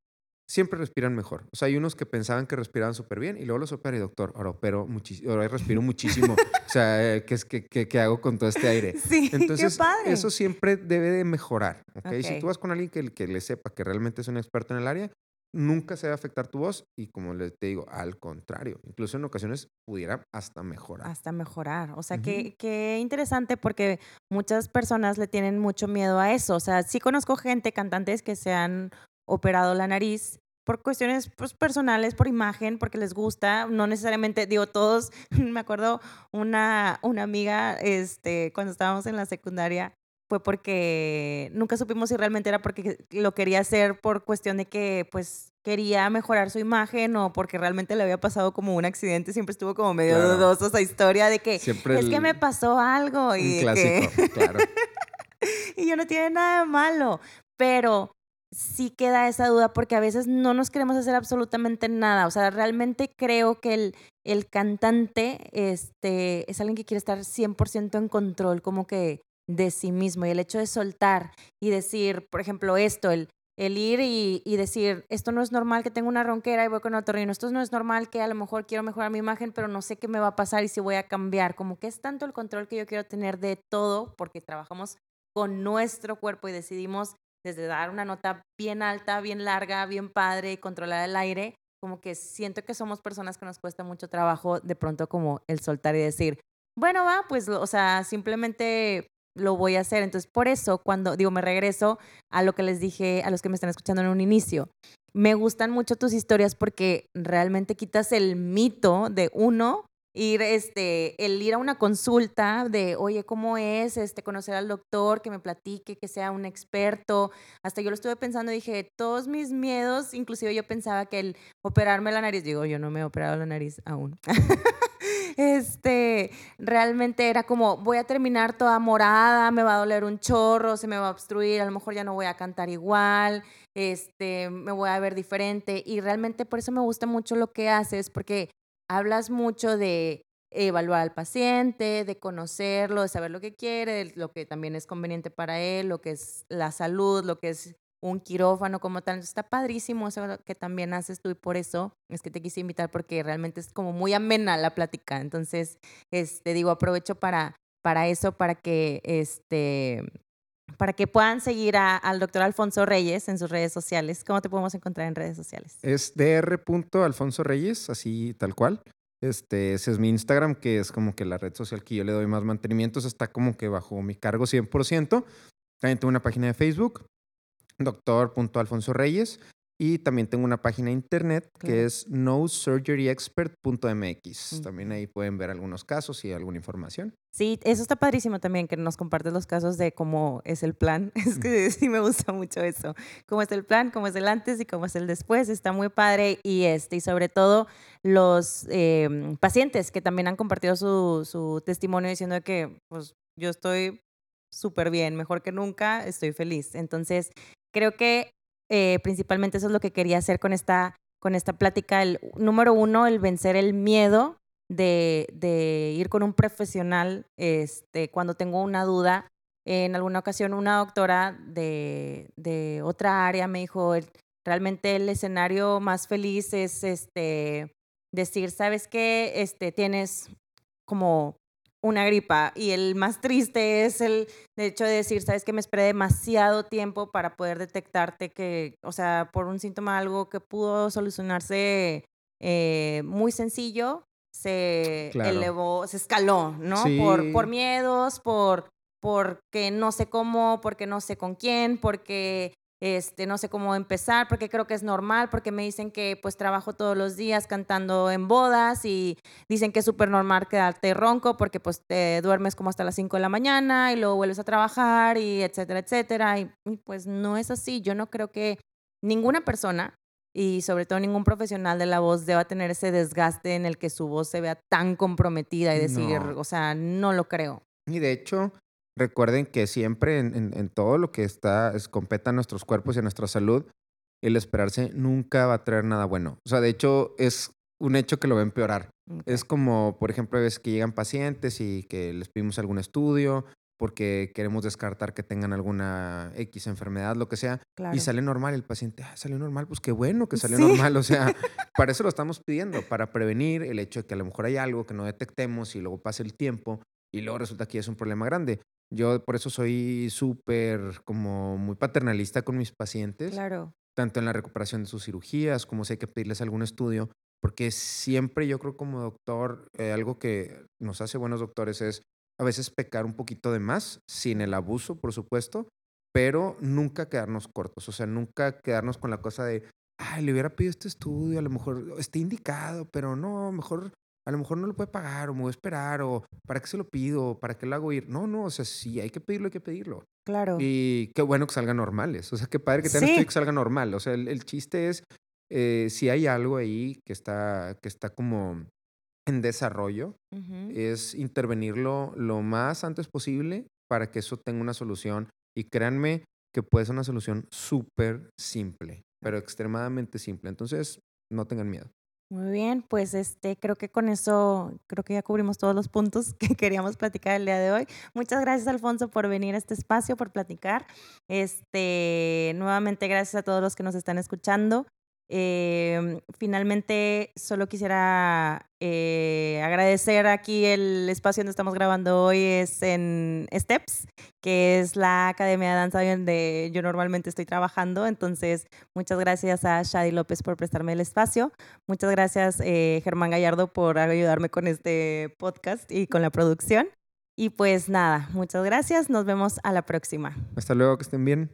siempre respiran mejor. O sea, hay unos que pensaban que respiraban súper bien y luego los opero y doctor, ahora opero muchísimo, ahora respiro muchísimo. o sea, eh, ¿qué, qué, qué- qué hago con todo este aire? Sí, Entonces, qué padre. eso siempre debe de mejorar. ¿ok? Si tú vas con alguien que, que le sepa que realmente es un experto en el área, nunca se va a afectar tu voz y como les te digo, al contrario, incluso en ocasiones pudiera hasta mejorar. Hasta mejorar. O sea, Ujú. qué, qué interesante porque muchas personas le tienen mucho miedo a eso. O sea, sí conozco gente, cantantes que se han operado la nariz por cuestiones pues, personales, por imagen, porque les gusta, no necesariamente, digo, todos, me acuerdo una, una amiga, este, cuando estábamos en la secundaria, fue porque nunca supimos si realmente era porque lo quería hacer por cuestión de que, pues, quería mejorar su imagen o porque realmente le había pasado como un accidente, siempre estuvo como medio Claro. dudoso esa historia de que Siempre es que me pasó algo y, clásico, que- claro. y yo no tiene nada de malo, pero sí queda esa duda porque a veces no nos queremos hacer absolutamente nada, o sea, realmente creo que el, el cantante este, es alguien que quiere estar 100% en control como que de sí mismo y el hecho de soltar y decir, por ejemplo, esto, el, el ir y, y decir, esto no es normal que tengo una ronquera y voy con otro esto no es normal que a lo mejor quiero mejorar mi imagen, pero no sé qué me va a pasar y si voy a cambiar, como que es tanto el control que yo quiero tener de todo, porque trabajamos con nuestro cuerpo y decidimos desde dar una nota bien alta, bien larga, bien padre controlar el aire, como que siento que somos personas que nos cuesta mucho trabajo de pronto como el soltar y decir, bueno, va, pues, o sea, simplemente lo voy a hacer. Entonces, por eso, cuando digo, me regreso a lo que les dije a los que me están escuchando en un inicio, me gustan mucho tus historias porque realmente quitas el mito de uno ir este el ir a una consulta de oye cómo es este conocer al doctor que me platique que sea un experto hasta yo lo estuve pensando dije todos mis miedos inclusive yo pensaba que el operarme la nariz digo yo no me he operado la nariz aún este realmente era como voy a terminar toda morada me va a doler un chorro se me va a obstruir a lo mejor ya no voy a cantar igual este me voy a ver diferente y realmente por eso me gusta mucho lo que haces porque hablas mucho de evaluar al paciente, de conocerlo, de saber lo que quiere, lo que también es conveniente para él, lo que es la salud, lo que es un quirófano como tal. Está padrísimo eso que también haces tú y por eso es que te quise invitar porque realmente es como muy amena la plática. Entonces, este, digo, aprovecho para, para eso, para que este para que puedan seguir a- al doctor Alfonso Reyes en sus redes sociales. ¿Cómo te podemos encontrar en redes sociales? Es dr.alfonso Reyes, así tal cual. Este, ese es mi Instagram, que es como que la red social que yo le doy más mantenimiento. Eso está como que bajo mi cargo 100%. También tengo una página de Facebook, doctor.alfonso Reyes. Y también tengo una página de internet que Claro. es nosurgeryexpert.mx. También Ujú. ahí pueden ver algunos casos y alguna información. Sí, eso está padrísimo también, que nos compartes los casos de cómo es el plan. Es que sí me gusta mucho eso. Cómo es el plan, cómo es el antes y cómo es el después. Está muy padre. Y, este, y sobre todo los em, pacientes que también han compartido su, su testimonio diciendo que pues, yo estoy súper bien, mejor que nunca, estoy feliz. Entonces, creo que eh, principalmente eso es lo que quería hacer con esta, con esta plática. El, número uno, el vencer el miedo de, ir con un profesional este, cuando tengo una duda. En alguna ocasión una doctora de, otra área me dijo, realmente el escenario más feliz es este, decir, ¿sabes qué? Este, tienes como una gripa y el más triste es el de hecho de decir, sabes que me esperé demasiado tiempo para poder detectarte que, o sea, por un síntoma algo que pudo solucionarse eh, muy sencillo, se elevó, se escaló, ¿no? Por, por miedos, por porque no sé cómo, porque no sé con quién, porque este, no sé cómo empezar, porque creo que es normal, porque me dicen que pues trabajo todos los días cantando en bodas y dicen que es súper normal quedarte ronco porque pues te duermes como hasta las 5 de la mañana y luego vuelves a trabajar y etcétera, etcétera. y pues no es así. Yo no creo que ninguna persona y sobre todo ningún profesional de la voz deba tener ese desgaste en el que su voz se vea tan comprometida y decir, o sea, no lo creo. Y de hecho, recuerden que siempre en, todo lo que está, es, competa a nuestros cuerpos y a nuestra salud, el esperarse nunca va a traer nada bueno. O sea, de hecho, es un hecho que lo va a empeorar. Es como, por ejemplo, ves que llegan pacientes y que les pedimos algún estudio porque queremos descartar que tengan alguna X enfermedad, lo que sea, y sale normal el paciente, ah, salió normal, pues qué bueno que salió normal, o sea, para eso lo estamos pidiendo, para prevenir el hecho de que a lo mejor hay algo que no detectemos y luego pase el tiempo y luego resulta que es un problema grande. Yo por eso soy súper como muy paternalista con mis pacientes. Claro. Tanto en la recuperación de sus cirugías, como si hay que pedirles algún estudio, porque siempre yo creo como doctor, eh, algo que nos hace buenos doctores es a veces pecar un poquito de más, sin el abuso, por supuesto, pero nunca quedarnos cortos, o sea, nunca quedarnos con la cosa de, ay, le hubiera pedido este estudio, a lo mejor está indicado, pero no, mejor, a lo mejor no lo puede pagar, o me voy a esperar, o para qué se lo pido, para qué lo hago ir. No, no, o sea, sí, hay que pedirlo, hay que pedirlo. Claro. Y qué bueno que salgan normales, o sea, qué padre que tengan estudio que salga normal, o sea, el, chiste es, eh, si hay algo ahí que está, que está como en desarrollo es intervenirlo lo más antes posible para que eso tenga una solución. Y créanme que puede ser una solución súper simple, pero extremadamente simple. Entonces, no tengan miedo. Muy bien, pues este creo que con eso creo que ya cubrimos todos los puntos que queríamos platicar el día de hoy. Muchas gracias Alfonso por venir a este espacio, por platicar. Este, nuevamente gracias a todos los que nos están escuchando. Eh, finalmente, solo quisiera eh, agradecer aquí el espacio donde estamos grabando hoy, es en Steps, que es la academia de danza donde yo normalmente estoy trabajando. Entonces, muchas gracias a Shadi López por prestarme el espacio. Muchas gracias, eh, Germán Gallardo, por ayudarme con este podcast y con la producción. Y pues nada, muchas gracias. Nos vemos a la próxima. Hasta luego, que estén bien.